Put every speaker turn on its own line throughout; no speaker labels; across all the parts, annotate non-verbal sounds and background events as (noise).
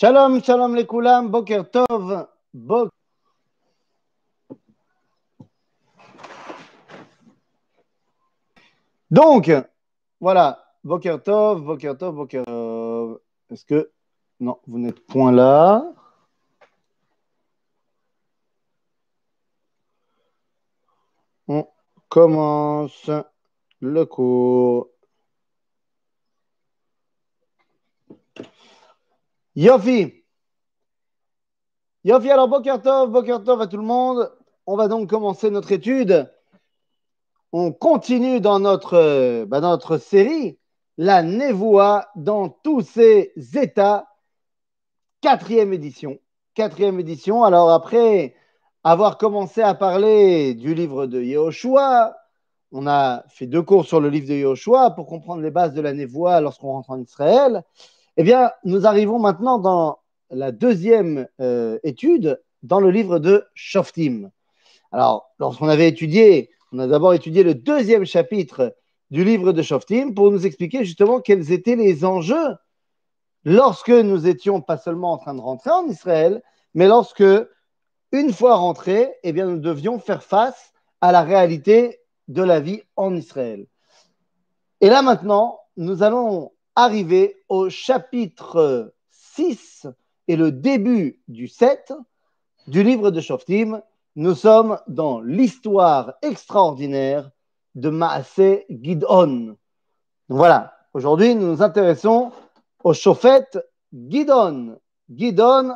Shalom, shalom les koulam, boker tov, bok. Donc, voilà, boker tov, boker tov, boker tov. Est-ce que. Non, vous n'êtes point là? On commence le cours. Yofi. Yofi, alors Boker Tov, Boker Tov à tout le monde. On va donc commencer notre étude. On continue dans notre, bah, dans notre série, la Nevoa dans tous ses états. Quatrième édition. Quatrième édition. Alors après avoir commencé à parler du livre de Yehoshua, on a fait deux cours sur le livre de Yehoshua pour comprendre les bases de la Nevoa lorsqu'on rentre en Israël. Eh bien, nous arrivons maintenant dans la deuxième euh, étude dans le livre de Shoftim. Alors, lorsqu'on avait étudié, on a d'abord étudié le deuxième chapitre du livre de Shoftim pour nous expliquer justement quels étaient les enjeux lorsque nous étions pas seulement en train de rentrer en Israël, mais lorsque, une fois rentrés, eh bien, nous devions faire face à la réalité de la vie en Israël. Et là maintenant, nous allons arriver au chapitre 6 et le début du 7 du livre de Shoftim. Nous sommes dans l'histoire extraordinaire de Maasé Gidon. Voilà, aujourd'hui nous nous intéressons au Shofet Gidon, Gidon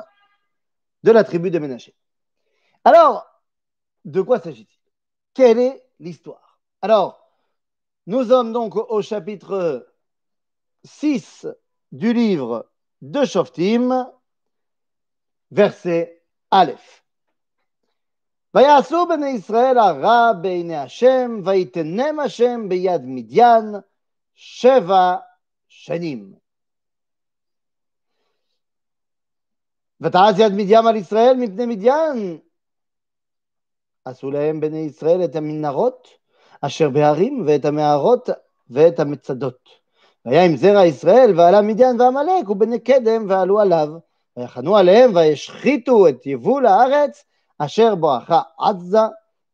de la tribu de Ménaché. Alors, de quoi s'agit-il? Quelle est l'histoire? Alors, nous sommes donc au chapitre 6 du livre de Shoftim, verset Aleph. ויעשו בני ישראל הרע בעיני השם, ויתנם השם ביד מדיין שבע שנים. ותעש יד מדיין על ישראל מפני מדיין. עשו להם בני ישראל את המנהרות אשר בהרים ואת המערות ואת המצדות. והיה עם זרע ישראל ועלה מדיין ועמלק ובני קדם ועלו עליו. ויחנו עליהם וישחיתו את יבול הארץ אשר בואכה עזה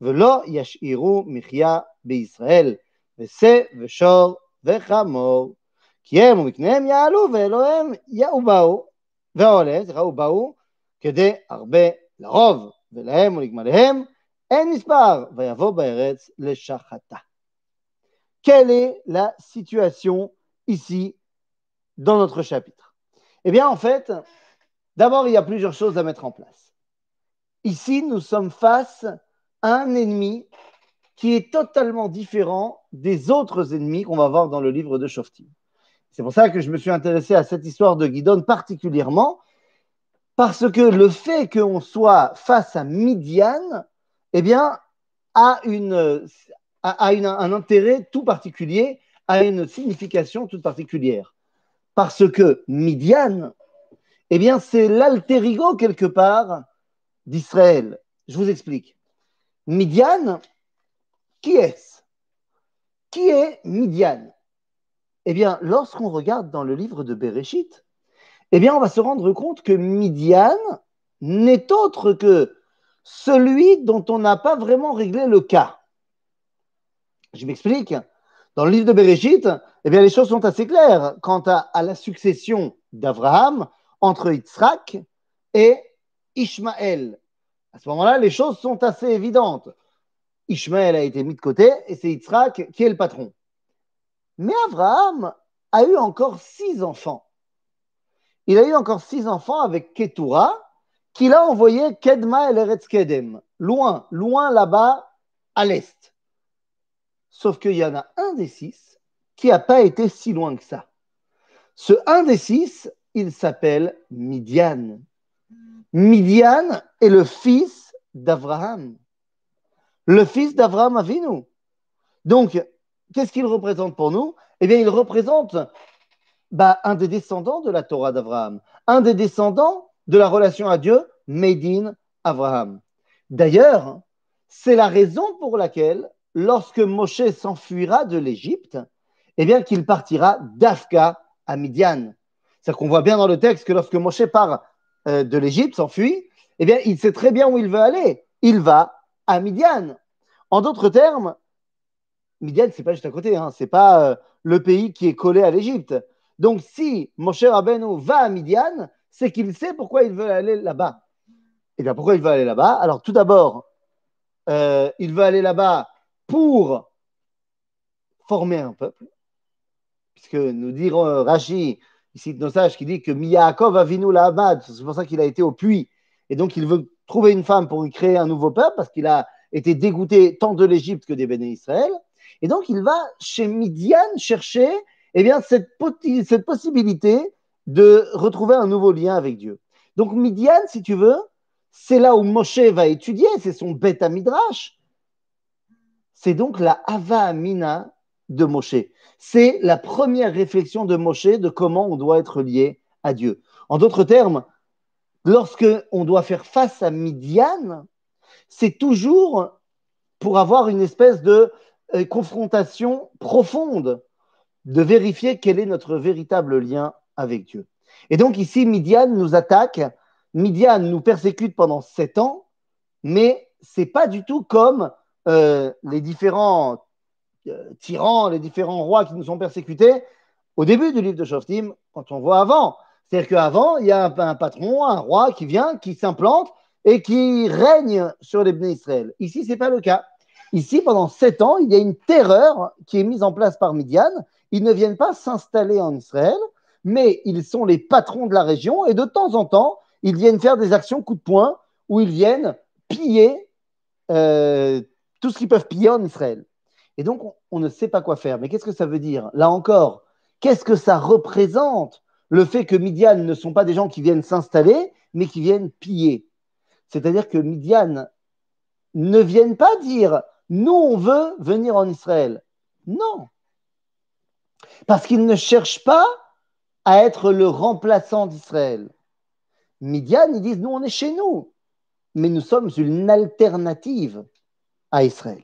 ולא ישאירו מחיה בישראל. ושה ושור וחמור כי הם ומקניהם יעלו ואלוהים יאובאו ועולה, סליחה, ובאו כדי הרבה לרוב ולהם ולגמליהם אין מספר. ויבוא בארץ est la situation ici dans notre chapitre Eh bien, en fait, d'abord, il y a plusieurs choses à mettre en place. Ici, nous sommes face à un ennemi qui est totalement différent des autres ennemis qu'on va voir dans le livre de Shoftim. C'est pour ça que je me suis intéressé à cette histoire de Guidon particulièrement, parce que le fait qu'on soit face à Midian, eh bien, a, une, a un intérêt tout particulier a une signification toute particulière. Parce que Midian, eh bien, c'est l'alter ego quelque part d'Israël. Je vous explique. Midian, qui est-ce? Qui est Midian? Eh bien, lorsqu'on regarde dans le livre de Bereshit, eh bien, on va se rendre compte que Midian n'est autre que celui dont on n'a pas vraiment réglé le cas. Je m'explique. Dans le livre de Bereshit, eh les choses sont assez claires quant à, la succession d'Abraham entre Yitzhak et Ishmaël. À ce moment-là, les choses sont assez évidentes. Ishmaël a été mis de côté et c'est Yitzhak qui est le patron. Mais Abraham a eu encore six enfants. Il a eu encore six enfants avec Ketura, qu'il a envoyé Kedma el Eretz Kedem, loin, loin là-bas à l'est. Sauf qu'il y en a un des six qui n'a pas été si loin que ça. Ce un des six, il s'appelle Midian. Midian est le fils d'Abraham. Le fils d'Abraham Avinu. Donc, qu'est-ce qu'il représente pour nous? Eh bien, il représente bah, un des descendants de la Torah d'Abraham, un des descendants de la relation à Dieu, made in Abraham. D'ailleurs, c'est la raison pour laquelle lorsque Moshe s'enfuira de l'Égypte, eh bien qu'il partira d'Afka à Midian. C'est-à-dire qu'on voit bien dans le texte que lorsque Moshe part euh, de l'Égypte, s'enfuit, eh bien, il sait très bien où il veut aller. Il va à Midian. En d'autres termes, Midian, c'est pas juste à côté, hein, c'est pas euh, le pays qui est collé à l'Égypte. Donc, si Moshe Rabbeinu va à Midian, c'est qu'il sait pourquoi il veut aller là-bas. Et eh bien, pourquoi il veut aller là-bas? Alors, tout d'abord, euh, il veut aller là-bas pour former un peuple, puisque nous dirons euh, Rashi, ici de nos sages, qui dit que Miyakov Avinu Lahamad, c'est pour ça qu'il a été au puits, et donc il veut trouver une femme pour y créer un nouveau peuple, parce qu'il a été dégoûté tant de l'Égypte que des béné Israël, et donc il va chez Midian chercher eh bien, cette, cette possibilité de retrouver un nouveau lien avec Dieu. Donc Midian, si tu veux, c'est là où Moshe va étudier, c'est son bêta midrash. C'est donc la Ava Amina de Moshe. C'est la première réflexion de Moshe de comment on doit être lié à Dieu. En d'autres termes, lorsque on doit faire face à Midian, c'est toujours pour avoir une espèce de euh, confrontation profonde, de vérifier quel est notre véritable lien avec Dieu. Et donc ici, Midian nous attaque, Midian nous persécute pendant sept ans, mais c'est pas du tout comme euh, les différents euh, tyrans, les différents rois qui nous ont persécutés au début du livre de Shoftim, quand on voit avant. C'est-à-dire qu'avant, il y a un, patron, un roi qui vient, qui s'implante et qui règne sur les Bnei Israël. Ici, ce n'est pas le cas. Ici, pendant sept ans, il y a une terreur qui est mise en place par Midian. Ils ne viennent pas s'installer en Israël, mais ils sont les patrons de la région et de temps en temps, ils viennent faire des actions coup de poing où ils viennent piller euh, tout ce qu'ils peuvent piller en Israël. Et donc, on, ne sait pas quoi faire. Mais qu'est-ce que ça veut dire? Là encore, qu'est-ce que ça représente? Le fait que Midian ne sont pas des gens qui viennent s'installer, mais qui viennent piller C'est-à-dire que Midian ne viennent pas dire nous, on veut venir en Israël. Non. Parce qu'ils ne cherchent pas à être le remplaçant d'Israël. Midian, ils disent, nous, on est chez nous, mais nous sommes une alternative à Israël.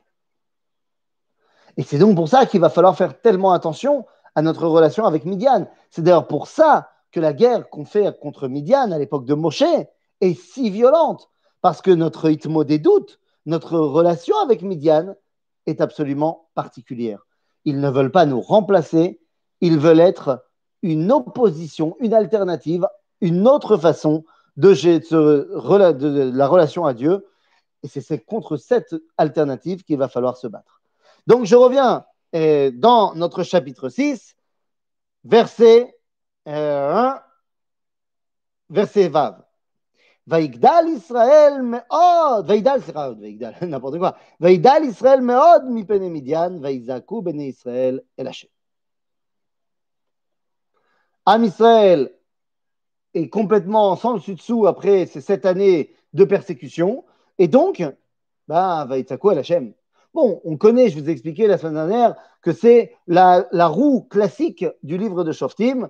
Et c'est donc pour ça qu'il va falloir faire tellement attention à notre relation avec Midian. C'est d'ailleurs pour ça que la guerre qu'on fait contre Midian à l'époque de Moshe est si violente, parce que notre hitmo des doutes, notre relation avec Midian est absolument particulière. Ils ne veulent pas nous remplacer, ils veulent être une opposition, une alternative, une autre façon de, de la relation à Dieu. Et c'est contre cette alternative qu'il va falloir se battre. Donc je reviens euh, dans notre chapitre 6, verset euh, 1, verset Vav. Vaigdal Israël meod, Vaigdal, c'est (laughs) n'importe quoi. Vaigdal Israël meod mi pene Midian, bene Israël el Hashem. Am Israël est complètement sans le dessus dessous après ces sept années de persécution et donc, bah, Vaïtzakou el Hashem. Bon, on connaît, je vous ai expliqué la semaine dernière, que c'est la, roue classique du livre de Shoftim.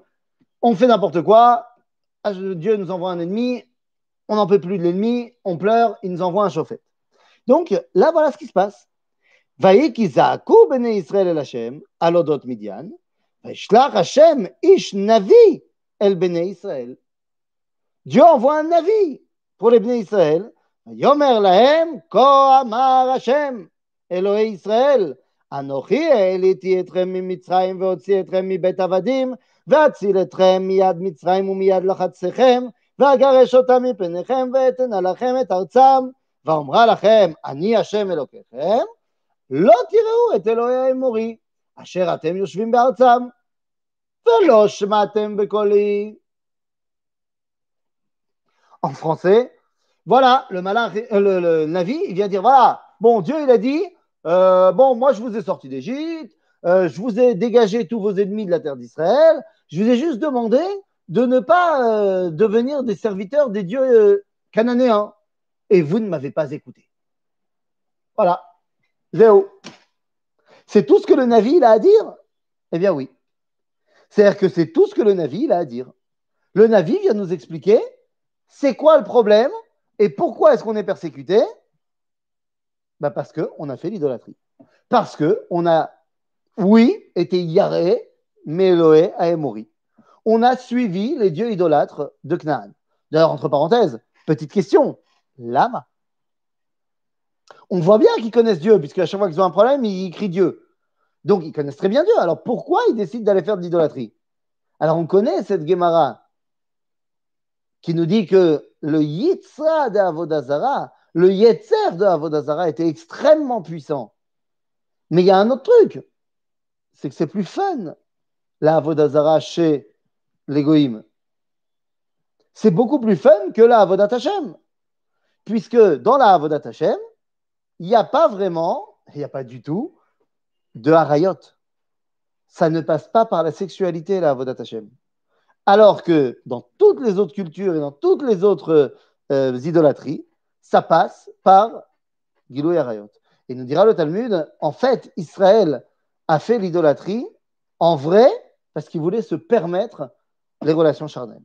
On fait n'importe quoi, ah, Dieu nous envoie un ennemi, on n'en peut plus de l'ennemi, on pleure, il nous envoie un chauffet. Donc là, voilà ce qui se passe. Vaïkizaku bene Israël el Hashem, alodot Midian, vaïshlach Hashem ish navi el bene Israël. Dieu envoie un navi pour les bene Israël. Yomer lahem ko amar Hashem, Elohei Israël. אנוכי העליתי אתכם ממצרים והוציא אתכם מבית עבדים ואציל אתכם מיד מצרים ומיד לחצכם ואגרש אותם מפניכם ואתנה לכם את ארצם, ואומרה לכם, אני השם אלוקיכם, לא תראו את אלוהי האמורי, אשר אתם יושבים בארצם, ולא שמעתם בקולי. En français, voilà, le, malin, le, le Navi, il vient dire, voilà, bon, Dieu, il a dit, euh, bon, moi, je vous ai sorti d'Égypte, euh, je vous ai dégagé tous vos ennemis de la terre d'Israël, je vous ai juste demandé de ne pas euh, devenir des serviteurs des dieux euh, cananéens. Et vous ne m'avez pas écouté. Voilà. Zéro. C'est tout ce que le Navi a à dire? Eh bien oui. C'est-à-dire que c'est tout ce que le Navi a à dire. Le Navi vient nous expliquer c'est quoi le problème? Et pourquoi est-ce qu'on est persécuté? Bah Parce qu'on a fait l'idolâtrie. Parce qu'on a, oui, été Yaré, mais Eloé a émori on a suivi les dieux idolâtres de Canaan. D'ailleurs, entre parenthèses, petite question, l'âme On voit bien qu'ils connaissent Dieu, puisque à chaque fois qu'ils ont un problème, ils crient Dieu. Donc, ils connaissent très bien Dieu. Alors, pourquoi ils décident d'aller faire de l'idolâtrie? Alors, on connaît cette Gemara qui nous dit que le Yitzra de Avodazara, le Yetzer de Avodazara était extrêmement puissant. Mais il y a un autre truc, c'est que c'est plus fun, la Avodazara chez l'égoïme. C'est beaucoup plus fun que la Avodat Hashem. Puisque dans la Avodat Hashem, il n'y a pas vraiment, il n'y a pas du tout de harayot. Ça ne passe pas par la sexualité, la Avodat Hashem. Alors que dans toutes les autres cultures et dans toutes les autres euh, idolâtries, ça passe par Gilou et Harayot. Et nous dira le Talmud, en fait, Israël a fait l'idolâtrie en vrai parce qu'il voulait se permettre les relations charnelles.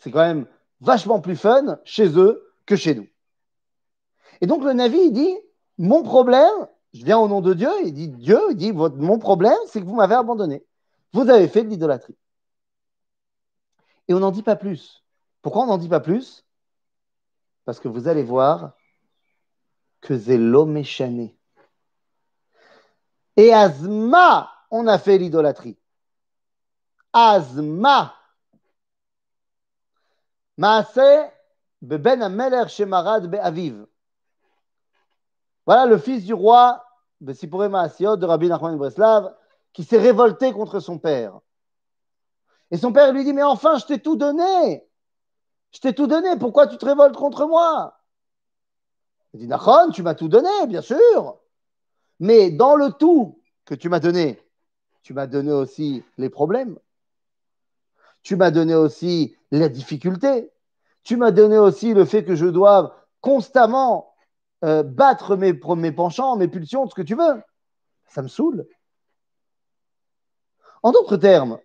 C'est quand même vachement plus fun chez eux que chez nous. Et donc le Navi, il dit, mon problème, je viens au nom de Dieu, il dit, Dieu, il dit, mon problème, c'est que vous m'avez abandonné. Vous avez fait de l'idolâtrie. Et on n'en dit pas plus. Pourquoi on n'en dit pas plus? Parce que vous allez voir que c'est l'homme échané. Et Azma, on a fait l'idolâtrie. Azma. Maase beben ameler shemarad be'aviv. Voilà le fils du roi Bessipore Maasiot de Rabbi Nachman Breslav qui s'est révolté contre son père. Et son père lui dit, mais enfin, je t'ai tout donné. Je t'ai tout donné. Pourquoi tu te révoltes contre moi? Il dit, Nachon, tu m'as tout donné, bien sûr. Mais dans le tout que tu m'as donné, tu m'as donné aussi les problèmes. Tu m'as donné aussi la difficulté. Tu m'as donné aussi le fait que je dois constamment euh, battre mes, mes penchants, mes pulsions, ce que tu veux. Ça me saoule. En d'autres termes,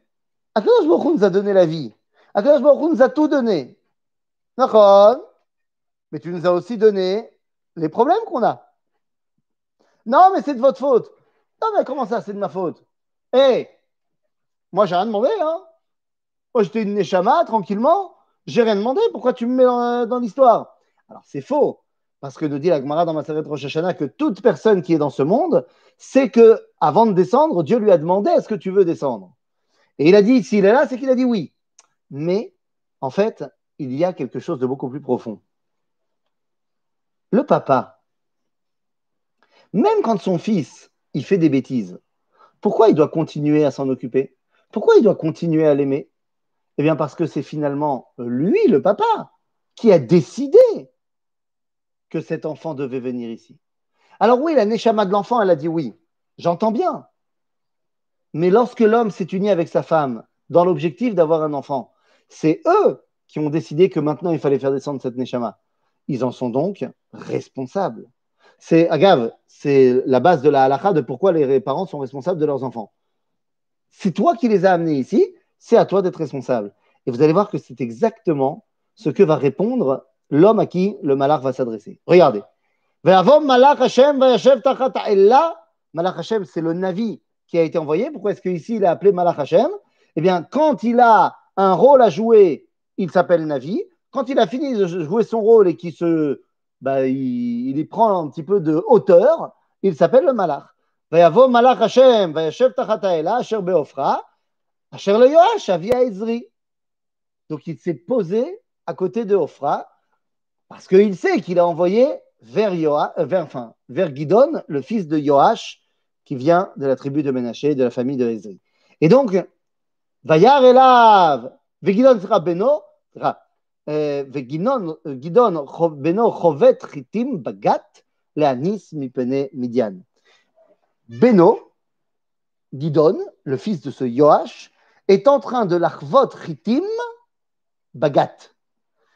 Akadosh Baruch nous a donné la vie. Akadosh Baruch nous a tout donné. D'accord? Mais tu nous as aussi donné les problèmes qu'on a. Non, mais c'est de votre faute. Non, mais comment ça, c'est de ma faute? Hé Moi, j'ai rien demandé, hein Moi, j'étais une Neshama, tranquillement. J'ai rien demandé. Pourquoi tu me mets dans, l'histoire? Alors, c'est faux. Parce que nous dit la Gemara dans Maseret Rosh Hashanah que toute personne qui est dans ce monde sait que avant de descendre, Dieu lui a demandé est-ce que tu veux descendre? Et il a dit, s'il est là, c'est qu'il a dit oui. Mais en fait, il y a quelque chose de beaucoup plus profond. Le papa, même quand son fils, il fait des bêtises, pourquoi il doit continuer à s'en occuper? Pourquoi il doit continuer à l'aimer? Eh bien parce que c'est finalement lui, le papa, qui a décidé que cet enfant devait venir ici. Alors oui, la Neshama de l'enfant, elle a dit oui. J'entends bien. Mais lorsque l'homme s'est uni avec sa femme dans l'objectif d'avoir un enfant, c'est eux qui ont décidé que maintenant il fallait faire descendre cette Neshama. Ils en sont donc responsables. C'est, agave, c'est la base de la halakha de pourquoi les parents sont responsables de leurs enfants. C'est toi qui les as amenés ici, c'est à toi d'être responsable. Et vous allez voir que c'est exactement ce que va répondre l'homme à qui le malach va s'adresser. Regardez. Hashem, c'est le Navi qui a été envoyé, pourquoi est-ce qu'ici il est appelé Malach Hashem? Eh bien, quand il a un rôle à jouer, il s'appelle Navi. Quand il a fini de jouer son rôle et qu'il se, bah, il, y prend un petit peu de hauteur, il s'appelle le Malach. Vayavo Malach Hashem, Vayashev Tachataela, Asher Beofra, Asher le Yoash, Avia Ezri. Donc il s'est posé à côté de Ofra parce qu'il sait qu'il a envoyé vers, euh, vers, vers Gidon, le fils de Yoash, vient de la tribu de Ménaché, de la famille de Ezri. Et donc, Vayar elav, Vegidon beno, Vegidon beno chovet chitim bagat, mipene midian. Beno, Gidon, le fils de ce Yoash, est en train de l'arvot chitim bagat.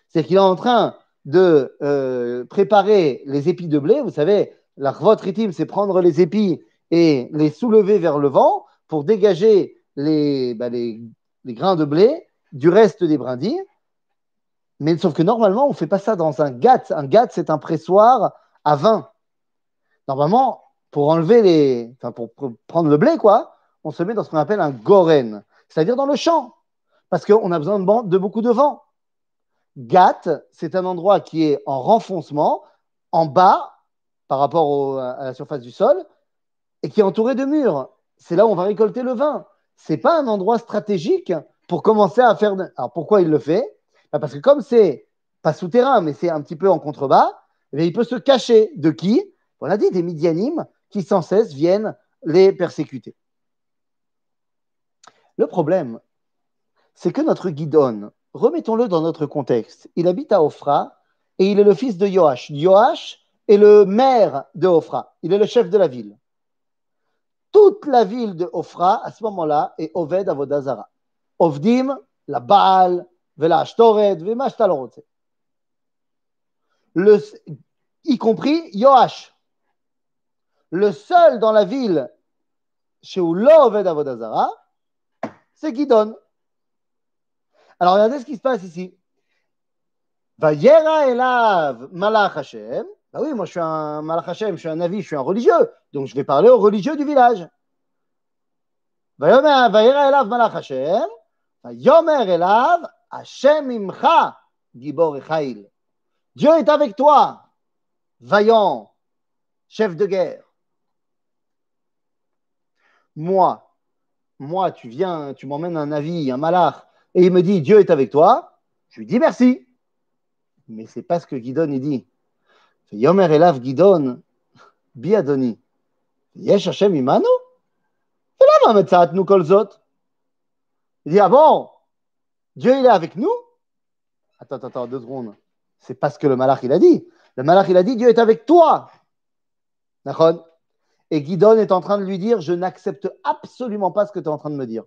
C'est qu'il est en train de euh, préparer les épis de blé. Vous savez, l'arvot chitim, c'est prendre les épis et les soulever vers le vent pour dégager les, bah, les, grains de blé du reste des brindilles. Mais sauf que normalement, on ne fait pas ça dans un gat. Un gat, c'est un pressoir à vin. Normalement, pour enlever les. Enfin, pour, prendre le blé, quoi, on se met dans ce qu'on appelle un goren, c'est-à-dire dans le champ. Parce qu'on a besoin de, beaucoup de vent. Gat, c'est un endroit qui est en renfoncement, en bas par rapport à la surface du sol, et qui est entouré de murs. C'est là où on va récolter le vin. Ce n'est pas un endroit stratégique pour commencer à faire. Alors pourquoi il le fait? Bah, Parce que comme c'est pas souterrain, mais c'est un petit peu en contrebas, eh il peut se cacher de qui? On a dit des Midianim qui sans cesse viennent les persécuter. Le problème, c'est que notre Guidon, remettons-le dans notre contexte, il habite à Ophra et il est le fils de Joach. Joach est le maire de Ophra, il est le chef de la ville. Toute la ville de Ophra, à ce moment-là, est Oved Avodazara. Ovdim, la Baal, la Ashtoret, le, y compris Yoash. Le seul dans la ville chez Oved Avodazara, c'est Gidon. Alors regardez ce qui se passe ici. Vayera elav malach Hashem. Bah oui, moi je suis un malach Hashem, je suis un avis, je suis un religieux. Donc je vais parler aux religieux du village. Elav Hashem. Vayomer elav Hashem imcha gibor. Dieu est avec toi, vaillant, chef de guerre. Moi, moi, tu viens, tu m'emmènes un avis, un malach, et il me dit Dieu est avec toi, je lui dis merci. Mais c'est pas ce que Guidon dit. Yomer elav Guidon, biadoni. Yesh Hashem imanu? kol zot. Il dit Ah bon, Dieu il est avec nous? Attends, attends, deux secondes. C'est pas ce que le malach il a dit. Le malach il a dit Dieu est avec toi. D'accord Et Guidon est en train de lui dire Je n'accepte absolument pas ce que tu es en train de me dire.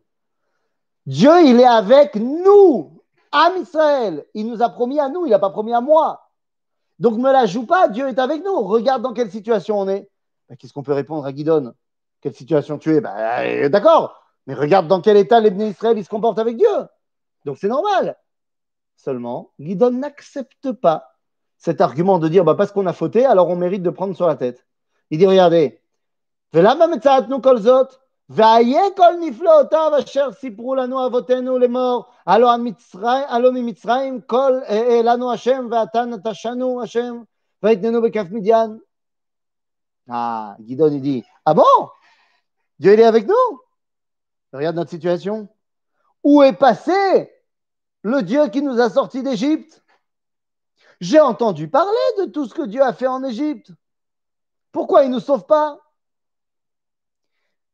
Dieu, il est avec nous, Am Israël. Il nous a promis à nous, il n'a pas promis à moi. Donc ne la joue pas, Dieu est avec nous. Regarde dans quelle situation on est. Ben, qu'est-ce qu'on peut répondre à Guidon? Quelle situation tu es? Ben, D'accord, mais regarde dans quel état les Israël ils se comportent avec Dieu. Donc c'est normal. Seulement, Guidon n'accepte pas cet argument de dire bah, parce qu'on a fauté, alors on mérite de prendre sur la tête. Il dit regardez, ואיה כל נפלאותיו אשר סיפרו לנו אבותינו לאמור, הלא, הלא ממצרים כל לנו השם ועתה נטשנו השם ויתננו בכף מדיין. Ah, Guidon il dit Ah bon Dieu il est avec nous Regarde notre situation. Où est passé le Dieu qui nous a sortis d'Égypte J'ai entendu parler de tout ce que Dieu a fait en Égypte. Pourquoi il ne nous sauve pas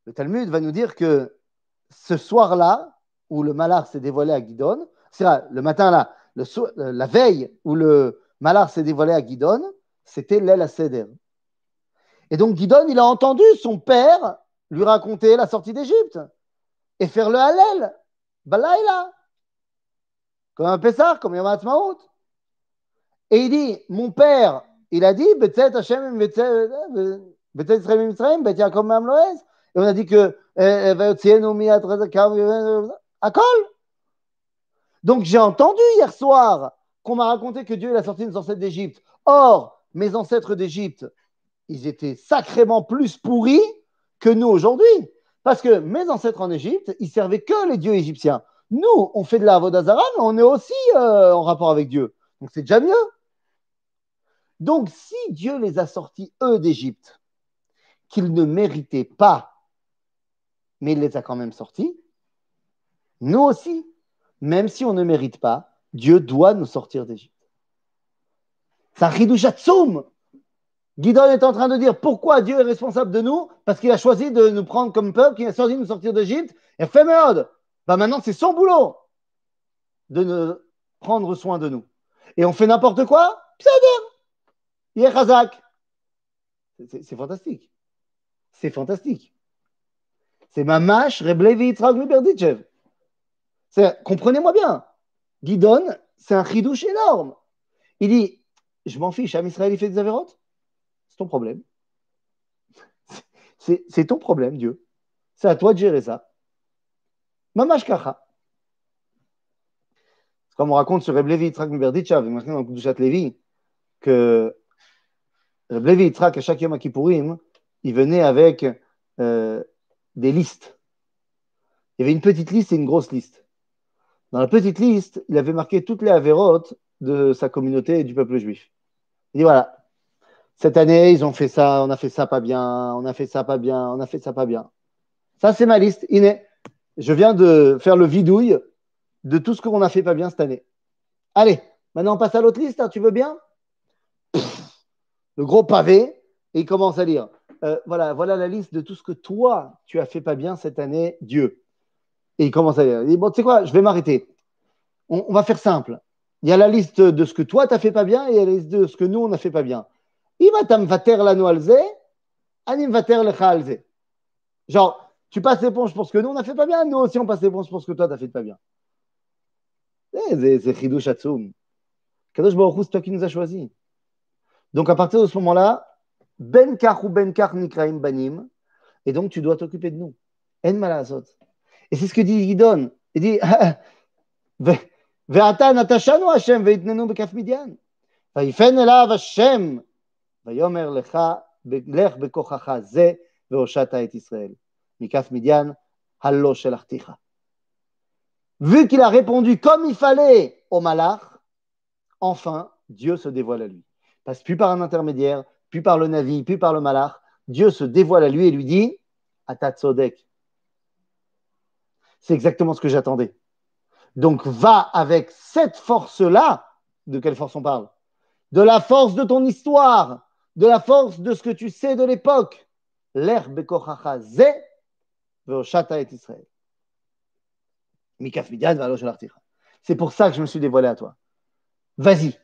Le Talmud va nous dire que ce soir-là, où le malar s'est dévoilé à Guidon, c'est le matin là, la veille où le malar s'est dévoilé à Guidon, c'était l'aile à. Et donc Guidon, il a entendu son père lui raconter la sortie d'Égypte et faire le Hallel, Balaïla, comme un Pessar, comme un Ha'atzmaut. Et il dit, mon père, il a dit, Betzet Hashem, Betzet Israël Mitzrayim, Bet Yaakov Mamloez. Et on a dit que. Donc j'ai entendu hier soir qu'on m'a raconté que Dieu a sorti nos ancêtres d'Égypte. Or, mes ancêtres d'Égypte, ils étaient sacrément plus pourris que nous aujourd'hui. Parce que mes ancêtres en Égypte, ils servaient que les dieux égyptiens. Nous, on fait de la Avodazara, mais on est aussi euh, en rapport avec Dieu. Donc c'est déjà mieux. Donc si Dieu les a sortis, eux, d'Égypte, qu'ils ne méritaient pas mais il les a quand même sortis. Nous aussi, même si on ne mérite pas, Dieu doit nous sortir d'Égypte. Ça ridouchatsoum. Guidon est en train de dire pourquoi Dieu est responsable de nous, parce qu'il a choisi de nous prendre comme peuple, qu'il a choisi de nous sortir d'Égypte, et fait merde. Bah maintenant, c'est son boulot de prendre soin de nous. Et on fait n'importe quoi, est C'est fantastique. C'est fantastique. C'est Mamash Reblevi Yitzhak Miberditchev. Comprenez-moi bien. Guidon, c'est un chidouche énorme. Il dit Je m'en fiche, Am Israël, il fait des avérotes? C'est ton problème. C'est ton problème, Dieu. C'est à toi de gérer ça. Mamash Kacha. Comme on raconte sur Reblevi Yitzhak Miberditchev, maintenant dans Kudushat Levi, que Reblevi Yitzhak, à chaque Yom Kippourim, il venait avec. Euh, des listes. Il y avait une petite liste et une grosse liste. Dans la petite liste, il avait marqué toutes les avérotes de sa communauté et du peuple juif. Il dit voilà, cette année, ils ont fait ça, on a fait ça pas bien, on a fait ça pas bien, on a fait ça pas bien. Ça, c'est ma liste. Iné, je viens de faire le vidouille de tout ce qu'on a fait pas bien cette année. Allez, maintenant on passe à l'autre liste, hein, tu veux bien? Le gros pavé, et il commence à lire. Euh, voilà, voilà la liste de tout ce que toi, tu as fait pas bien cette année, Dieu. Et il commence à dit, bon, tu sais quoi, je vais m'arrêter. On, va faire simple. Il y a la liste de ce que toi, tu as fait pas bien, et il y a la liste de ce que nous, on n'a fait pas bien. Genre, tu passes l'éponge pour ce que nous, on n'a fait pas bien, nous aussi, on passe l'éponge pour ce que toi, tu n'as fait pas bien. Eh, c'est Chidouch Atsoum. Kadosh Baruch c'est toi qui nous as choisis. Donc, à partir de ce moment-là, Benkar ou Benkar Nikraim Banim, et donc tu dois t'occuper de nous. En malazot. Et c'est ce que dit Gidon. Il dit (laughs) Ve'ata natashanu Hashem ve'itnenu bekaf midyan. Va'ifen elav Hashem ve'yomer lecha lech bekochacha ze ve'oshata et Israël. Mikaf midyan hallo shelachticha. Vu qu'il a répondu comme il fallait au malach, enfin Dieu se dévoile à lui. Passe plus par un intermédiaire, plus par le navi, plus par le malach. Dieu se dévoile à lui et lui dit Atatzodek. C'est exactement ce que j'attendais. Donc va avec cette force-là. De quelle force on parle? De la force de ton histoire, de la force de ce que tu sais de l'époque. Israël. C'est pour ça que je me suis dévoilé à toi. Vas-y.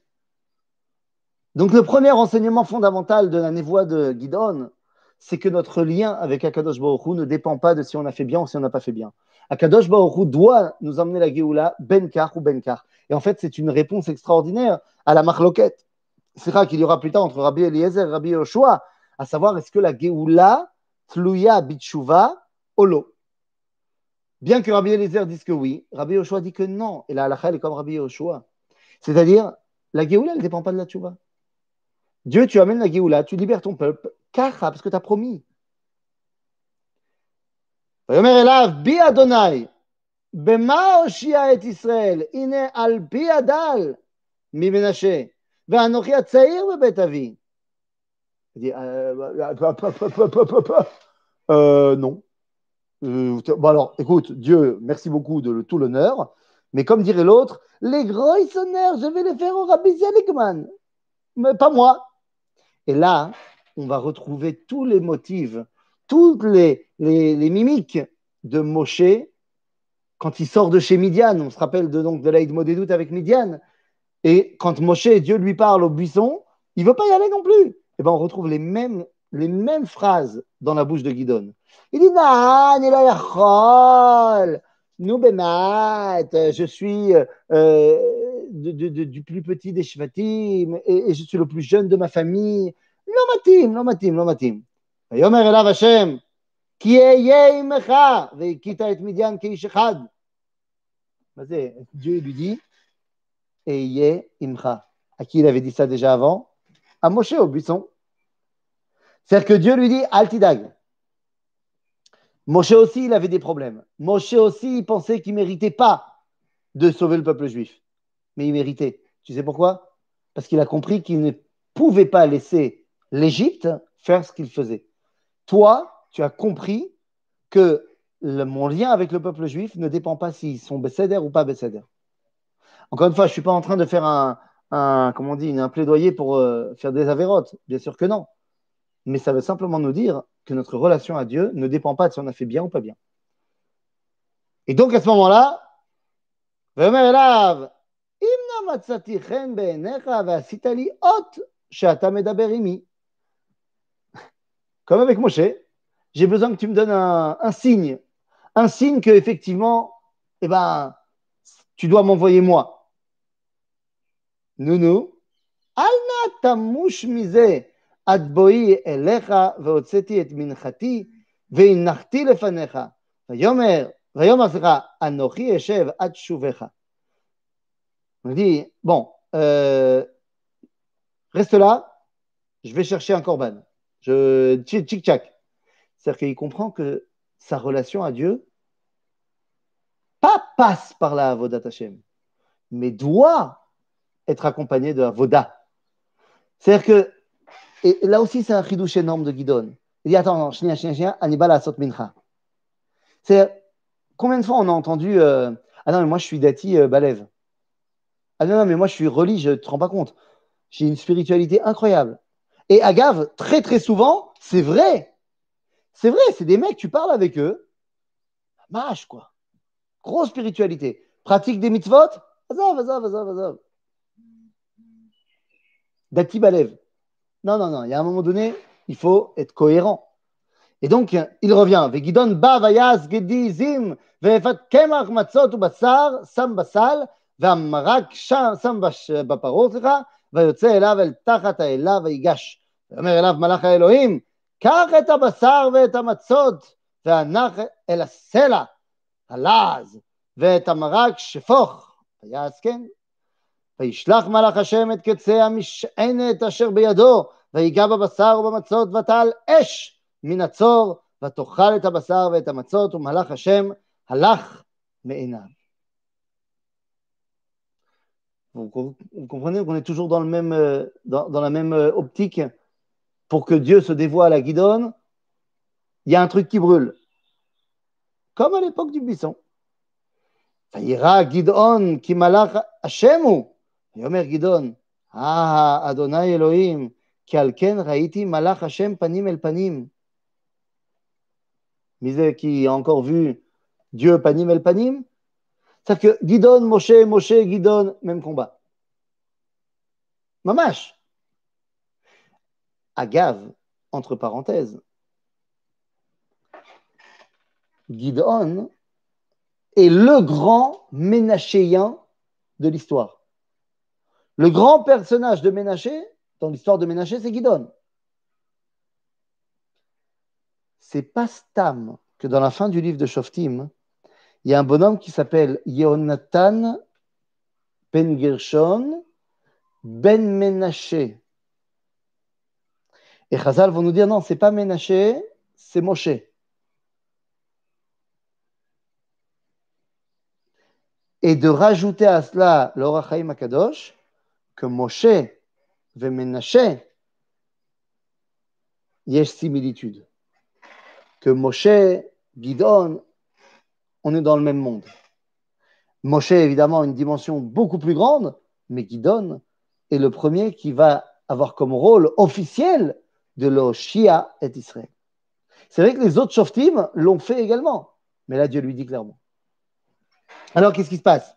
Donc le premier enseignement fondamental de la névoie de Gidon, c'est que notre lien avec Akadosh Baruch ne dépend pas de si on a fait bien ou si on n'a pas fait bien. Akadosh Baruch doit nous emmener la Géoula, Benkar ou Benkar. Et en fait, c'est une réponse extraordinaire à la marloquette. C'est vrai qu'il y aura plus tard entre Rabbi Eliezer et Rabbi Yoshua, à savoir est-ce que la Géoula, Tluya Bitshuva, Olo. Bien que Rabbi Eliezer dise que oui, Rabbi Yoshua dit que non. Et la halakha, est comme Rabbi Yoshua. C'est-à-dire, la Géoula, elle ne dépend pas de la Tchouva. Dieu, tu amènes la Géoula, tu libères ton peuple, car parce que tu as promis. Il dit, euh, euh, non. Euh, bon alors, écoute, Dieu, merci beaucoup de tout l'honneur, mais comme dirait l'autre, les gros sonnaires, je vais les faire au Rabbi Zeligman. Mais pas moi. Et là, on va retrouver tous les motifs toutes les, les, mimiques de Moshe quand il sort de chez Midian. On se rappelle de, donc de l'Aïd Modédout avec Midian. Et quand Moshe, Dieu lui parle au buisson, il ne veut pas y aller non plus. Et eh ben on retrouve les mêmes, les mêmes phrases dans la bouche de Guidon. Il dit nous je suis euh, du plus petit des Shvatim et, et, je suis le plus jeune de ma famille. Lomatim, lomatim, lomatim. ויאמר אליו השם, כי אהיה עמך, והכית את מדיין כאיש אחד. מה זה? Dieu lui dit, Ayez imcha. À qui il avait dit ça déjà avant À Moshe au buisson. C'est-à-dire que Dieu lui dit, Altidag. Moshe aussi, il avait des problèmes. Moshe aussi, il pensait qu'il ne méritait pas de sauver le peuple juif. Mais il méritait. Tu sais pourquoi? Parce qu'il a compris qu'il ne pouvait pas laisser l'Égypte faire ce qu'il faisait toi, tu as compris que mon lien avec le peuple juif ne dépend pas s'ils sont Besséder ou pas Besséder. Encore une fois, je ne suis pas en train de faire un, comment on dit, un plaidoyer pour euh, faire des avérotes. Bien sûr que non. Mais ça veut simplement nous dire que notre relation à Dieu ne dépend pas de si on a fait bien ou pas bien. Et donc à ce moment-là, (laughs) comme avec Moshe, j'ai besoin que tu me donnes un, signe. Un signe que, effectivement, eh ben, tu dois m'envoyer moi. Nounou. Alna tamush mize ad boi elecha veotseti et minchati veinnachti lefanecha. ויאמר, ויאמר סליחה, אנוכי אשב עד שוביך. on dit, bon, euh, reste là, je vais chercher un corban. Je tchic-tchac. C'est-à-dire qu'il comprend que sa relation à Dieu, pas passe par la Avodat Hashem, mais doit être accompagné de Avoda. C'est-à-dire que, et là aussi c'est un chidouche énorme de Guidon. Il dit Attends, non, chien, chien, chien, Anibal Asot Mincha. C'est combien de fois on a entendu euh, Ah non, mais moi je suis dati euh. Ah non, non, mais moi je suis religieux, tu te rends pas compte. J'ai une spiritualité incroyable. Et Agave, très très souvent, c'est vrai. C'est vrai, c'est des mecs, tu parles avec eux. Mâche, quoi. Grosse spiritualité. Pratique des mitzvot. Dati Balev. Non, non, non. Il y a un moment donné, il faut être cohérent. Et donc, il revient. Vegidon ba matzot u basar sam basal והמרק שם בפרות, סליחה, ויוצא אליו אל תחת האלה ויגש. ואומר אליו מלאך האלוהים, קח את הבשר ואת המצות והנח אל הסלע, הלעז, ואת המרק שפוך. ויעש כן. וישלח מלאך השם את קצה המשענת אשר בידו, ויגע בבשר ובמצות ותעל אש מן הצור, ותאכל את הבשר ואת המצות, ומלאך השם הלך מעיניו. Vous, comprenez qu'on est toujours dans, le même, euh, dans, la même euh, optique. Pour que Dieu se dévoile à Guidon, il y a un truc qui brûle. Comme à l'époque du buisson. Faïra Guidon, Kimalach Hashemu. Yomer Guidon, Ah, Adonai Elohim, Kalken Raiti Malach Hashem Panim El Panim. Misé qui a encore vu Dieu Panim El Panim, c'est-à-dire que Gidon, Moshe, Moshe, Gidon, même combat. Mamash. Agave, entre parenthèses. Gidon est le grand ménachéen de l'histoire. Le grand personnage de Ménaché, dans l'histoire de Ménaché, c'est Gidon. C'est pas Stam que dans la fin du livre de Shoftim, il y a un bonhomme qui s'appelle Yonatan Ben Gershon Ben Menaché. Et Chazal vont nous dire non, c'est pas Menaché, c'est Moshe. Et de rajouter à cela l'Orachaim Akadosh que Moshe et Menaché, y similitude. Que Moshe, Gidon, on est dans le même monde. Moshe, évidemment, une dimension beaucoup plus grande, mais Gidon est le premier qui va avoir comme rôle officiel de l'Oshia et Israël. C'est vrai que les autres Shoftim l'ont fait également, mais là, Dieu lui dit clairement. Alors, qu'est-ce qui se passe?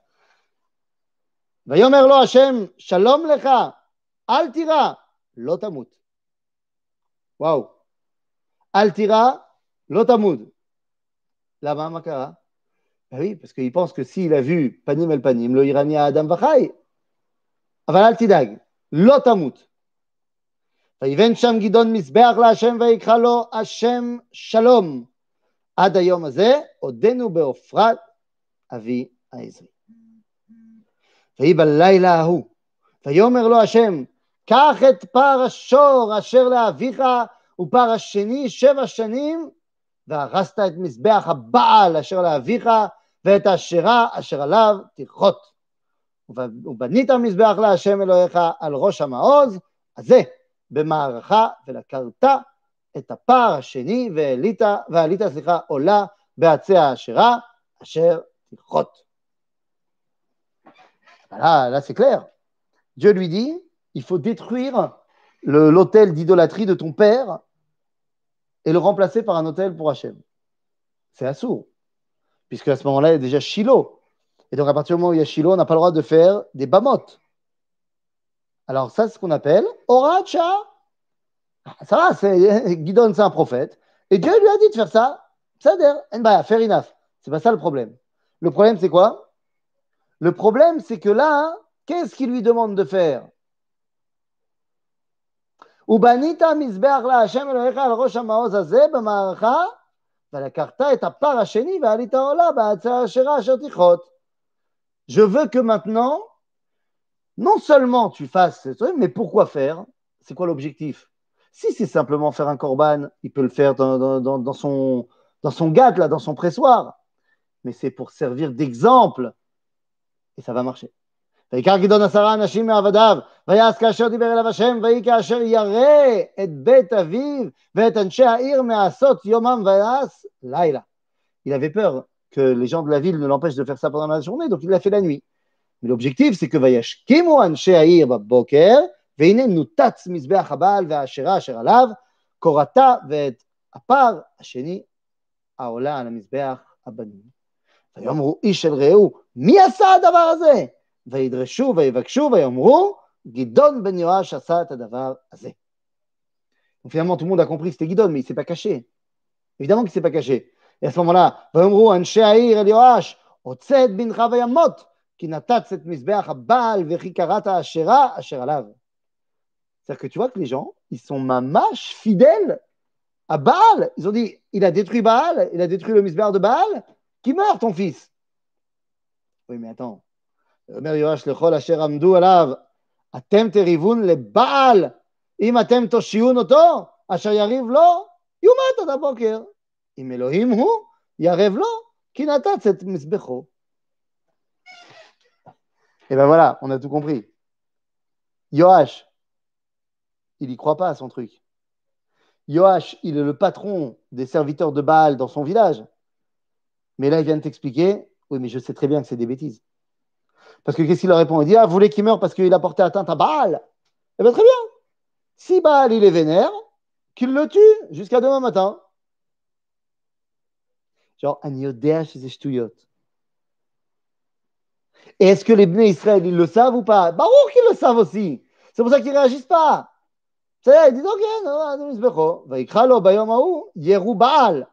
Vayomer lo Hashem, shalom lecha, al tira, lo tamut. Waouh. Al tira, lo tamut. Là-bas, Makara. Ben oui, parce qu'il pense que s'il a vu Panim el Panim, le Irania Adam Vachai, אבל אל תדאג, לא תמות. ויבן שם גדעון מזבח להשם ויקרא לו השם שלום. עד היום הזה עודנו בעופרת אבי העזרי. ויהי בלילה ההוא, ויאמר לו השם, קח את פר השור אשר לאביך ופר השני שבע שנים, והרסת את מזבח הבעל אשר לאביך ואת האשרה אשר עליו תרחות. ובנית מזבח להשם אלוהיך על ראש המעוז הזה במערכה ולקרת את הפער השני ועלית, ועלית סליחה, עולה בעצי האשרה אשר תרחות. Là, là c'est clair. Dieu lui dit, il faut détruire l'autel d'idolâtrie de ton père et le remplacer par un autel pour Hachem. C'est assourd, puisque à ce moment-là, il y a déjà Shiloh. Et donc, à partir du moment où il y a Shiloh, on n'a pas le droit de faire des bamotes. Alors, ça, c'est ce qu'on appelle Oracha. Ça va, (laughs) Guidon, c'est un prophète. Et Dieu lui a dit de faire ça. Ça, fair enough. C'est pas ça le problème. Le problème, c'est quoi? Le problème, c'est que là, qu'est-ce qu'il lui demande de faire? ובנית מזבח להשם אלוהיך על ראש המעוז הזה במערכה, ולקחת את הפר השני ועלית עולה בעצי האשרה אשר תכרות. Je veux que maintenant, non seulement tu fasses ce truc, mais pourquoi faire C'est quoi l'objectif Si c'est simplement faire un corban, il peut le faire dans, dans, dans, dans son, dans son gâte, là, dans son pressoir. mais c'est pour servir d'exemple. Et ça va marcher. ויקח גדעון עשרה אנשים מעבדיו, ויעש כאשר דיבר אליו השם, ויהי כאשר ירא את בית אביו ואת אנשי העיר מעשות יומם ויעש לילה. Il avait peur que les gens de la ville ne l'empêchent de faire ça pendant la journée, donc il l'a fait la nuit. Mais l'objectif, c'est que וישכימו אנשי העיר בבוקר, והנה נותץ מזבח הבעל והאשרה אשר עליו, קורתה ואת הפר השני העולה על המזבח הבנים. ויאמרו איש אל רעהו, מי עשה הדבר הזה? וידרשו ויבקשו ויאמרו, גדעון בן יואש עשה את הדבר הזה. Donc finalement, tout le monde a compris que c'était Guidon, mais il ne s'est pas caché. Évidemment qu'il ne s'est pas caché. Et à ce moment-là, ויאמרו אנשי העיר אל יואש, הוצא את בנך וימות, כי נתץ את מזבח הבעל וכי קראת האשרה אשר עליו. C'est-à-dire que tu vois que les gens, ils sont mamash fidèles à Baal. Ils ont dit, il a détruit Baal, il a détruit le misbéach de Baal, qui meurt ton fils. Oui, mais attends. אומר יואש לכל אשר עמדו עליו, אתם תריבון לבעל, אם אתם תושיעון אותו, אשר יריב לו, יומת עד הבוקר. אם אלוהים הוא, ירב לו, כי נתץ את מזבחו. (laughs) Et ben voilà, on a tout compris. Yoash, il n'y croit pas à son truc. Yoash, il est le patron des serviteurs de Baal dans son village. Mais là, il vient de t'expliquer, oui, mais je sais très bien que c'est des bêtises. Parce que qu'est-ce qu'il leur répond? Il dit Ah, vous voulez qu'il meure parce qu'il a porté atteinte à Baal? Eh bien, très bien. Si Baal, il est vénère, qu'il le tue jusqu'à demain matin. Genre, Aniodéa chez Et est-ce que les Bnei Israël, ils le savent ou pas? Baruch, ils le savent aussi. C'est pour ça qu'ils ne réagissent pas. C'est, ils disent Ok, Baal.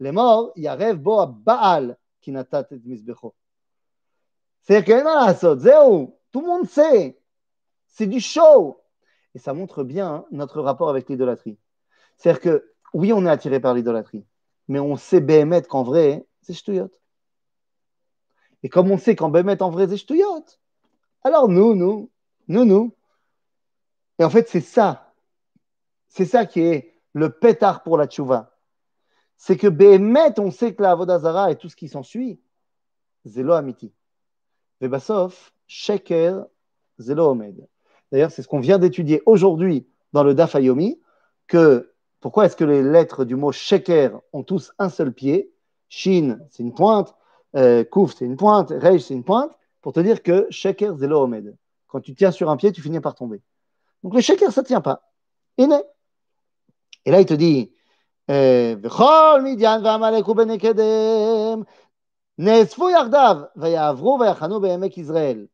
Les morts, Yarev Bo Baal, qui n'attaque Mizbecho la zéro. Tout le monde sait. C'est du show. Et ça montre bien notre rapport avec l'idolâtrie. C'est-à-dire que, oui, on est attiré par l'idolâtrie, mais on sait BMet qu'en vrai, c'est ch'touillot. Et comme on sait qu'en BMet, en vrai, c'est ch'touillot, alors nous, nous, nous, nous. Et en fait, c'est ça. C'est ça qui est le pétard pour la tchouva. C'est que BMet, on sait que la Avodazara et tout ce qui s'ensuit, c'est amiti. Vebasof, Sheker, Zelo Omed. D'ailleurs, c'est ce qu'on vient d'étudier aujourd'hui dans le Dafayomi, que pourquoi est-ce que les lettres du mot Sheker ont tous un seul pied? Shin, c'est une pointe, euh, Kouf, c'est une pointe, Reish, c'est une pointe, pour te dire que Sheker, Zelo Omed. Quand tu tiens sur un pied, tu finis par tomber. Donc le Sheker, ça ne tient pas. Et là, il te dit, u'benekedem, נאספו יחדיו, ויעברו ויחנו בעמק יזרעאל.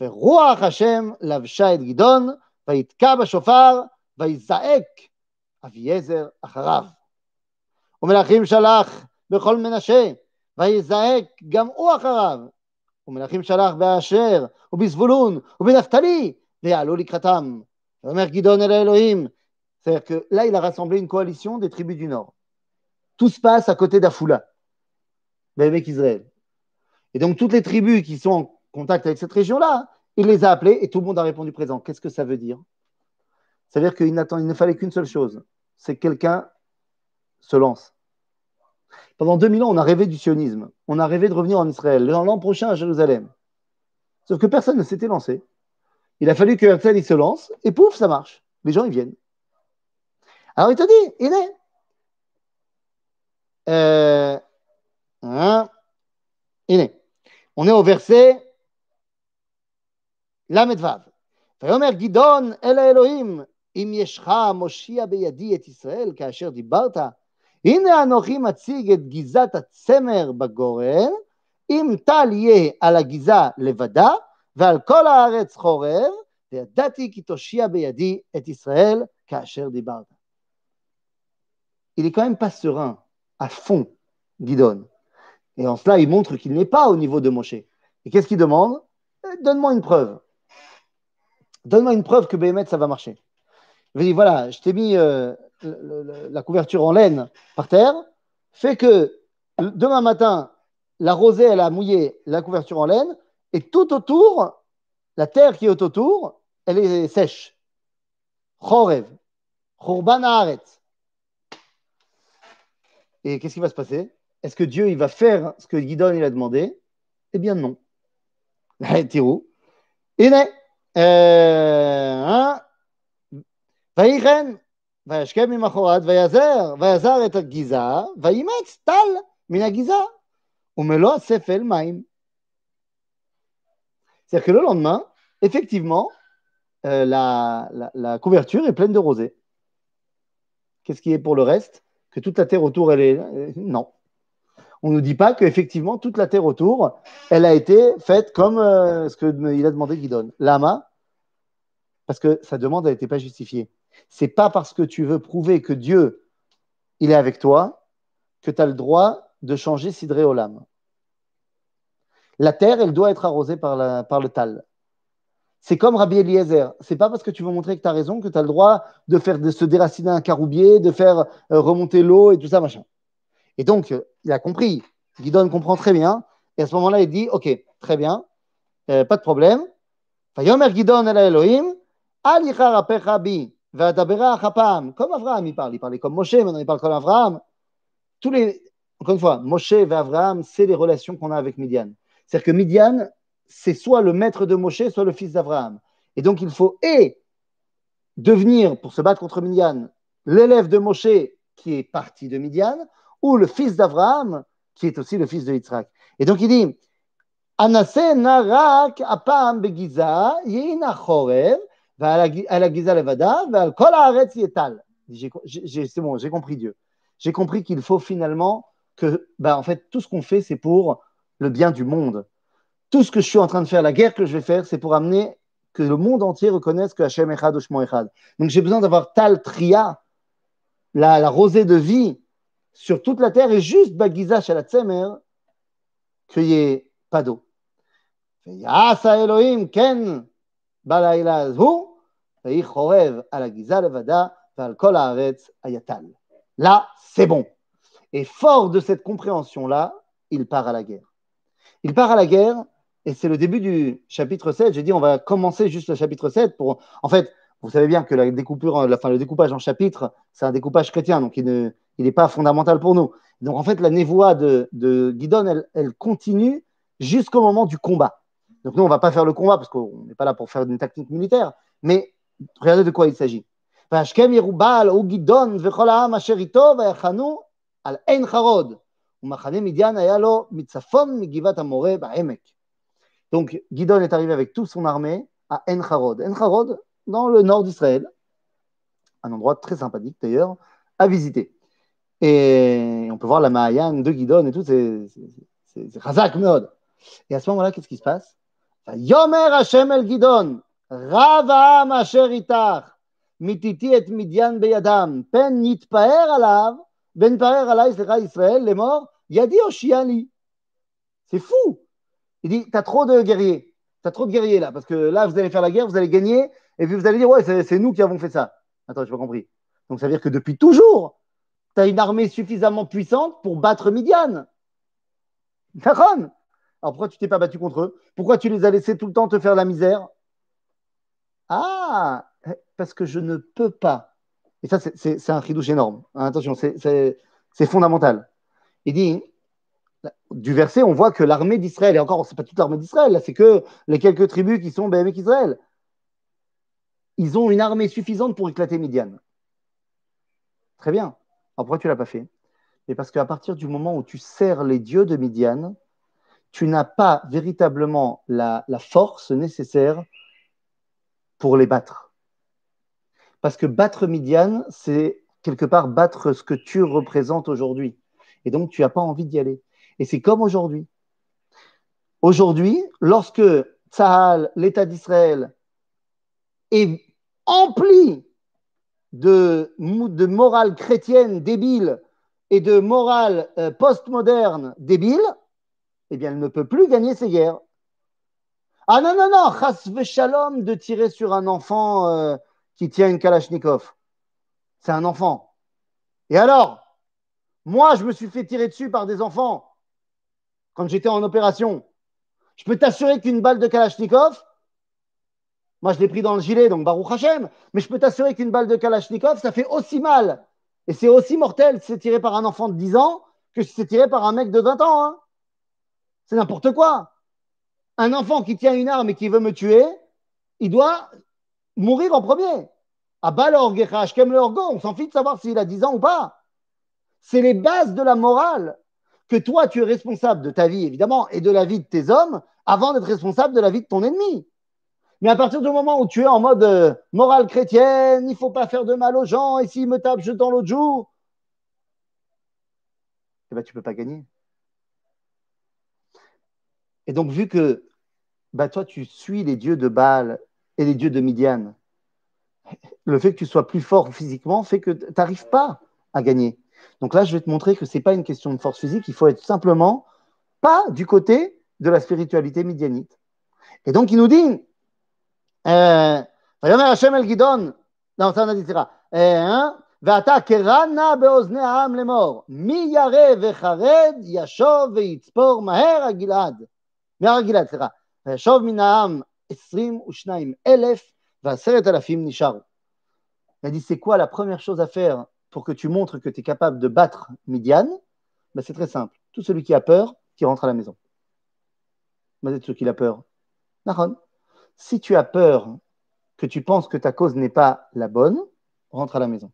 ורוח השם לבשה את גדעון, ויתקע בשופר, ויזעק אביעזר אחריו. ומלאכים שלח בכל מנשה, ויזעק גם הוא אחריו. ומלאכים שלח באשר, ובזבולון, ובנפתלי, ויעלו לקראתם. ואומר גדעון אל האלוהים, c'est-à-dire que là, il a rassemblé une coalition des tribus du Nord. Tout se passe à côté d'Afoula. Avec Israël. Et donc, toutes les tribus qui sont en contact avec cette région-là, il les a appelées et tout le monde a répondu présent. Qu'est-ce que ça veut dire? Ça veut dire qu'il il ne fallait qu'une seule chose c'est que quelqu'un se lance. Pendant 2000 ans, on a rêvé du sionisme. On a rêvé de revenir en Israël, l'an prochain à Jérusalem. Sauf que personne ne s'était lancé. Il a fallu que Herzl il se lance et pouf, ça marche. Les gens, ils viennent. Alors il te dit, il est. Euh, Hein? On est au verset Lamedvav. ויאמר גדעון אל האלוהים, אם ישך מושיע בידי את ישראל כאשר דיברת, הנה אנוכי מציג את גזת הצמר בגורן, אם טל יהיה על הגזה לבדה, ועל כל הארץ חורב, וידעתי כי תושיע בידי את ישראל כאשר דיברת. Il est quand même pas serein, à fond, Guidon. Et en cela, il montre qu'il n'est pas au niveau de Moshe. Et qu'est-ce qu'il demande? Eh, Donne-moi une preuve. Donne-moi une preuve que Béhémet, ça va marcher. Il dit voilà, je t'ai mis euh, la couverture en laine par terre, fait que demain matin, la rosée, elle a mouillé la couverture en laine, et tout autour, la terre qui est autour, elle est sèche. Chorev. Churban Et qu'est-ce qui va se passer? est-ce que Dieu il va faire ce que Guidon il a demandé Eh bien non. (laughs) Tirou. הנה, ויחן, וישכם ממחרת, ויזר, ויזר את הגיזה, וימץ טל מן הגיזה, ומלוא הספל מים. C'est-à-dire que le lendemain, effectivement, euh, la, la, la, couverture est pleine de rosée. Qu'est-ce qui est pour le reste Que toute la terre autour, elle est. Euh, non. On ne nous dit pas qu'effectivement, toute la terre autour, elle a été faite comme euh, ce qu'il a demandé Guidon. Lama, parce que sa demande n'était pas justifiée. C'est pas parce que tu veux prouver que Dieu, il est avec toi, que tu as le droit de changer Sidré Olam. La terre, elle doit être arrosée par le tal. C'est comme Rabbi Eliezer. C'est pas parce que tu veux montrer que tu as raison que tu as le droit de faire de se déraciner un caroubier, de faire euh, remonter l'eau et tout ça, machin. Et donc, il a compris. Guidon comprend très bien. Et à ce moment-là, il dit Ok, très bien, euh, pas de problème. Guidon el Elohim, comme Abraham, il parle. Il parlait comme Moshe, maintenant il parle comme Abraham. Tous les, encore une fois, Moshe et Abraham, c'est les relations qu'on a avec Midian. C'est-à-dire que Midian, c'est soit le maître de Moshe, soit le fils d'Abraham. Et donc, il faut et devenir, pour se battre contre Midian, l'élève de Moshe qui est parti de Midian, ou le fils d'Abraham, qui est aussi le fils de Yitzhak. Et donc il dit Anase narak apam begiza, yina chorev, la giza levada, al kol haaretz yetal. C'est bon, j'ai compris Dieu. J'ai compris qu'il faut finalement que, bah, en fait, tout ce qu'on fait, c'est pour le bien du monde. Tout ce que je suis en train de faire, la guerre que je vais faire, c'est pour amener que le monde entier reconnaisse que Hachem Echad ou Echad. Donc j'ai besoin d'avoir Tal Tria, la, rosée de vie sur toute la terre et juste Bagiza la Tzemer, qu'il n'y ait pas d'eau. Elohim ken balaila azhu, chorev ala giza levada, kol ayatal. Là, c'est bon. Et fort de cette compréhension-là, il part à la guerre. Il part à la guerre, et c'est le début du chapitre 7. J'ai dit, on va commencer juste le chapitre 7 pour. En fait, vous savez bien que le découpage en chapitres, c'est un découpage chrétien, donc il n'est pas fondamental pour nous. Donc en fait, la névoie de, de Guidon, elle, continue jusqu'au moment du combat. Donc nous, on ne va pas faire le combat parce qu'on n'est pas là pour faire une tactique militaire, mais regardez de quoi il s'agit. Donc, Gidon est arrivé avec toute son armée à Encharod. Encharod, dans le nord d'Israël, un endroit très sympathique d'ailleurs, à visiter. Et on peut voir la Mahayan de Gidon et tout, c'est Razak Meod. Et à ce moment-là, qu'est-ce qui se passe? Yomer Hashem el Gidon, Rava Asher Itach, mititi et Midian beyadam, pen nitpaer alav, ben paer alay, Israël, les morts, yadi oshiali. C'est fou il dit, tu as trop de guerriers. Tu as trop de guerriers là, parce que là, vous allez faire la guerre, vous allez gagner, et puis vous allez dire, ouais, c'est nous qui avons fait ça. Attends, je n'ai pas compris. Donc ça veut dire que depuis toujours, tu as une armée suffisamment puissante pour battre Midian. D'accord Alors pourquoi tu t'es pas battu contre eux? Pourquoi tu les as laissés tout le temps te faire la misère? Ah, parce que je ne peux pas. Et ça, c'est un ridouche énorme. attention, c'est fondamental. Il dit, du verset, on voit que l'armée d'Israël, et encore, c'est pas toute l'armée d'Israël, c'est que les quelques tribus qui sont BMX Israël, ils ont une armée suffisante pour éclater Midian. Très bien. Alors pourquoi tu l'as pas fait? Et parce qu'à partir du moment où tu sers les dieux de Midian, tu n'as pas véritablement la, la force nécessaire pour les battre. Parce que battre Midian, c'est quelque part battre ce que tu représentes aujourd'hui. Et donc, tu n'as pas envie d'y aller. Et c'est comme aujourd'hui. Aujourd'hui, lorsque Tsahal, l'État d'Israël, est empli de, morale chrétienne débile et de morale euh, postmoderne débile, eh bien, elle ne peut plus gagner ses guerres. Ah non, non, non, chas shalom de tirer sur un enfant euh, qui tient une Kalachnikov. C'est un enfant. Et alors Moi, je me suis fait tirer dessus par des enfants quand j'étais en opération. Je peux t'assurer qu'une balle de Kalachnikov, moi je l'ai pris dans le gilet, donc Baruch Hashem, mais je peux t'assurer qu'une balle de Kalachnikov, ça fait aussi mal et c'est aussi mortel, c'est tiré par un enfant de 10 ans que si c'est tiré par un mec de 20 ans. Hein. C'est n'importe quoi. Un enfant qui tient une arme et qui veut me tuer, il doit mourir en premier. À on s'en fiche de savoir s'il a 10 ans ou pas. C'est les bases de la morale que toi, tu es responsable de ta vie, évidemment, et de la vie de tes hommes, avant d'être responsable de la vie de ton ennemi. Mais à partir du moment où tu es en mode euh, morale chrétienne, il ne faut pas faire de mal aux gens, et s'ils me tapent, je tends l'autre joue, eh ben, tu ne peux pas gagner. Et donc, vu que bah, toi, tu suis les dieux de Baal et les dieux de Midian, le fait que tu sois plus fort physiquement fait que tu n'arrives pas à gagner. Donc là, je vais te montrer que ce n'est pas une question de force physique, il faut être simplement pas du côté de la spiritualité midianite. Et donc, il nous dit, euh, Hashem el Gidon, non, ça on a dit, ואתה קרנה באוזני העם לאמור, מי ירא וחרד ישוב ויצפור מהר הגלעד, מהר הגלעד, סליחה, וישוב מן העם עשרים ושניים אלף ועשרת אלפים נשארו. Il a dit, c'est quoi la première chose à faire pour que tu montres que tu es capable de battre Midian ben, C'est très simple. Tout celui qui a peur, qui rentre à la maison. Mais c'est qui a peur. Nahon. Si tu as peur que tu penses que ta cause n'est pas la bonne, rentre à la maison.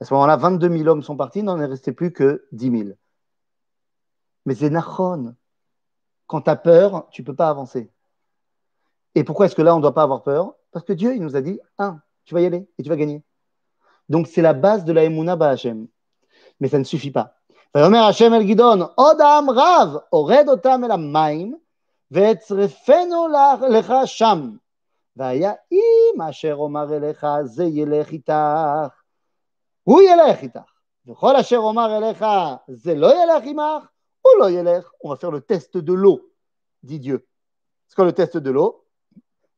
À ce moment-là, 22 000 hommes sont partis, il n'en est resté plus que 10 000. Mais c'est Nachon. Quand tu as peur, tu ne peux pas avancer. Et pourquoi est-ce que là, on ne doit pas avoir peur? Parce que Dieu, il nous a dit, un, tu vas y aller et tu vas gagner. Donc, c'est la base de la Emouna Ba'Hachem. Mais ça ne suffit pas. ואצרפנו לך שם. והיה אם אשר אומר אליך, זה ילך איתך, הוא ילך איתך. וכל אשר אומר אליך, זה לא ילך עמך, הוא לא ילך. Test de l'eau, dit Dieu. C'est quoi le test de l'eau?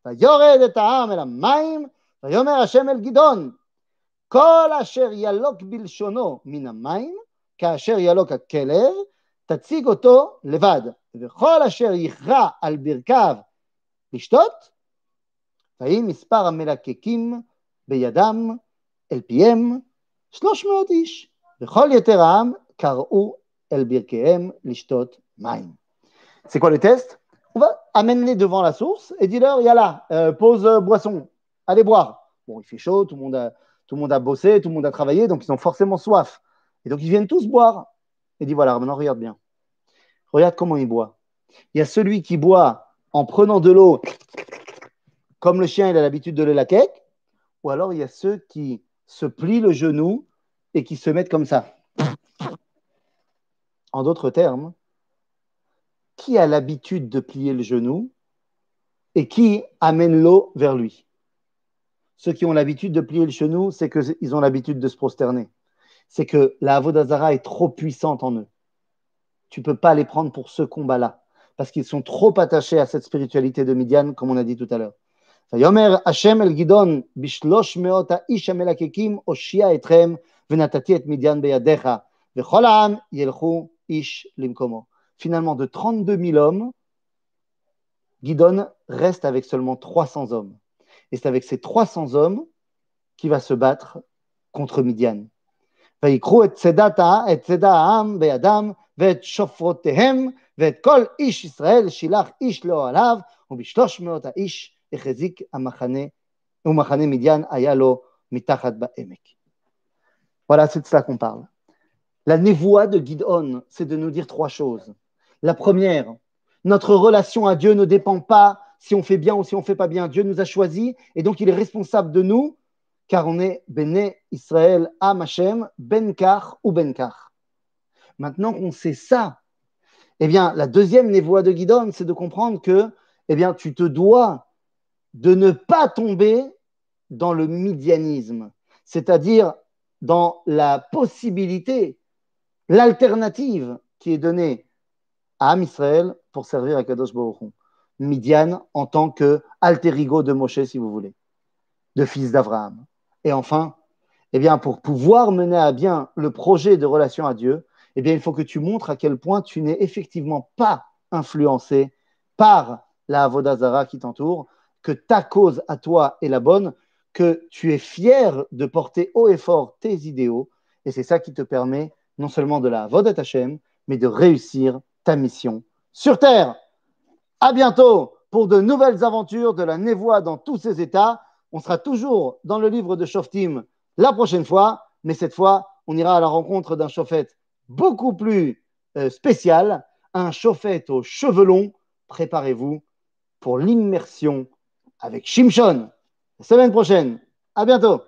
ויורד את העם אל המים, ויאמר השם אל גדעון, כל אשר ילוק בלשונו מן המים, כאשר ילוק הכלב, תציג אותו לבד, וכל אשר יכרע על ברכיו לשתות, ויהי מספר המלקקים בידם אל פיהם c'est quoi le test On va amener devant la source et dire-leur, là, euh, pose euh, boisson, allez boire. Bon, il fait chaud, tout le, monde a, tout le monde a bossé, tout le monde a travaillé, donc ils ont forcément soif. Et donc ils viennent tous boire. Et dit, voilà, maintenant regarde bien. Regarde comment il boit. Il y a celui qui boit en prenant de l'eau, comme le chien, il a l'habitude de le laquer, ou alors il y a ceux qui se plient le genou et qui se mettent comme ça. En d'autres termes, qui a l'habitude de plier le genou et qui amène l'eau vers lui? Ceux qui ont l'habitude de plier le genou, c'est qu'ils ont l'habitude de se prosterner. C'est que la Avodazara est trop puissante en eux Tu ne peux pas les prendre pour ce combat-là, parce qu'ils sont trop attachés à cette spiritualité de Midian, comme on a dit tout à l'heure. ויאמר השם אל גדעון בשלוש מאות האיש המלקקים הושיע אתכם ונתתי את מדיין בידיך וכל העם ילכו איש למקומו. Finalement, de 32 000 hommes, Gidon reste avec seulement 300 hommes. Et c'est avec ces 300 hommes qu'il va se battre contre Midian. ויקחו את צדת, את צדה העם בידם ואת שופרותיהם ואת כל איש ישראל שילח איש לאוהליו ובשלוש מאות האיש החזיק המחנה, ומחנה מדיין היה לו מתחת בעמק. Voilà, c'est de cela qu'on parle. La névoie de Gidon, c'est de nous dire trois choses. La première, notre relation à Dieu ne dépend pas si on fait bien ou si on fait pas bien. Dieu nous a choisis et donc il est responsable de nous car on est Béné Israël Am Hashem, Benkar ou Benkar. Maintenant qu'on sait ça, eh bien, la deuxième névoie de Gidon, c'est de comprendre que eh bien, tu te dois de ne pas tomber dans le midianisme, c'est-à-dire dans la possibilité, l'alternative qui est donnée à Am Israël pour servir à Kadosh Baruch Midian en tant que alter ego de Moshe, si vous voulez, de fils d'Abraham. Et enfin, eh bien, pour pouvoir mener à bien le projet de relation à Dieu, eh bien, il faut que tu montres à quel point tu n'es effectivement pas influencé par la Avodazara qui t'entoure, que ta cause à toi est la bonne, que tu es fier de porter haut et fort tes idéaux, et c'est ça qui te permet non seulement de la Vodat Hashem, mais de réussir ta mission sur Terre. À bientôt pour de nouvelles aventures de la névoie dans tous ses états. On sera toujours dans le livre de Shoftim la prochaine fois, mais cette fois, on ira à la rencontre d'un chauffette beaucoup plus euh, spécial, un chauffette aux cheveux longs. Préparez-vous pour l'immersion avec Shimshon la semaine prochaine. À bientôt.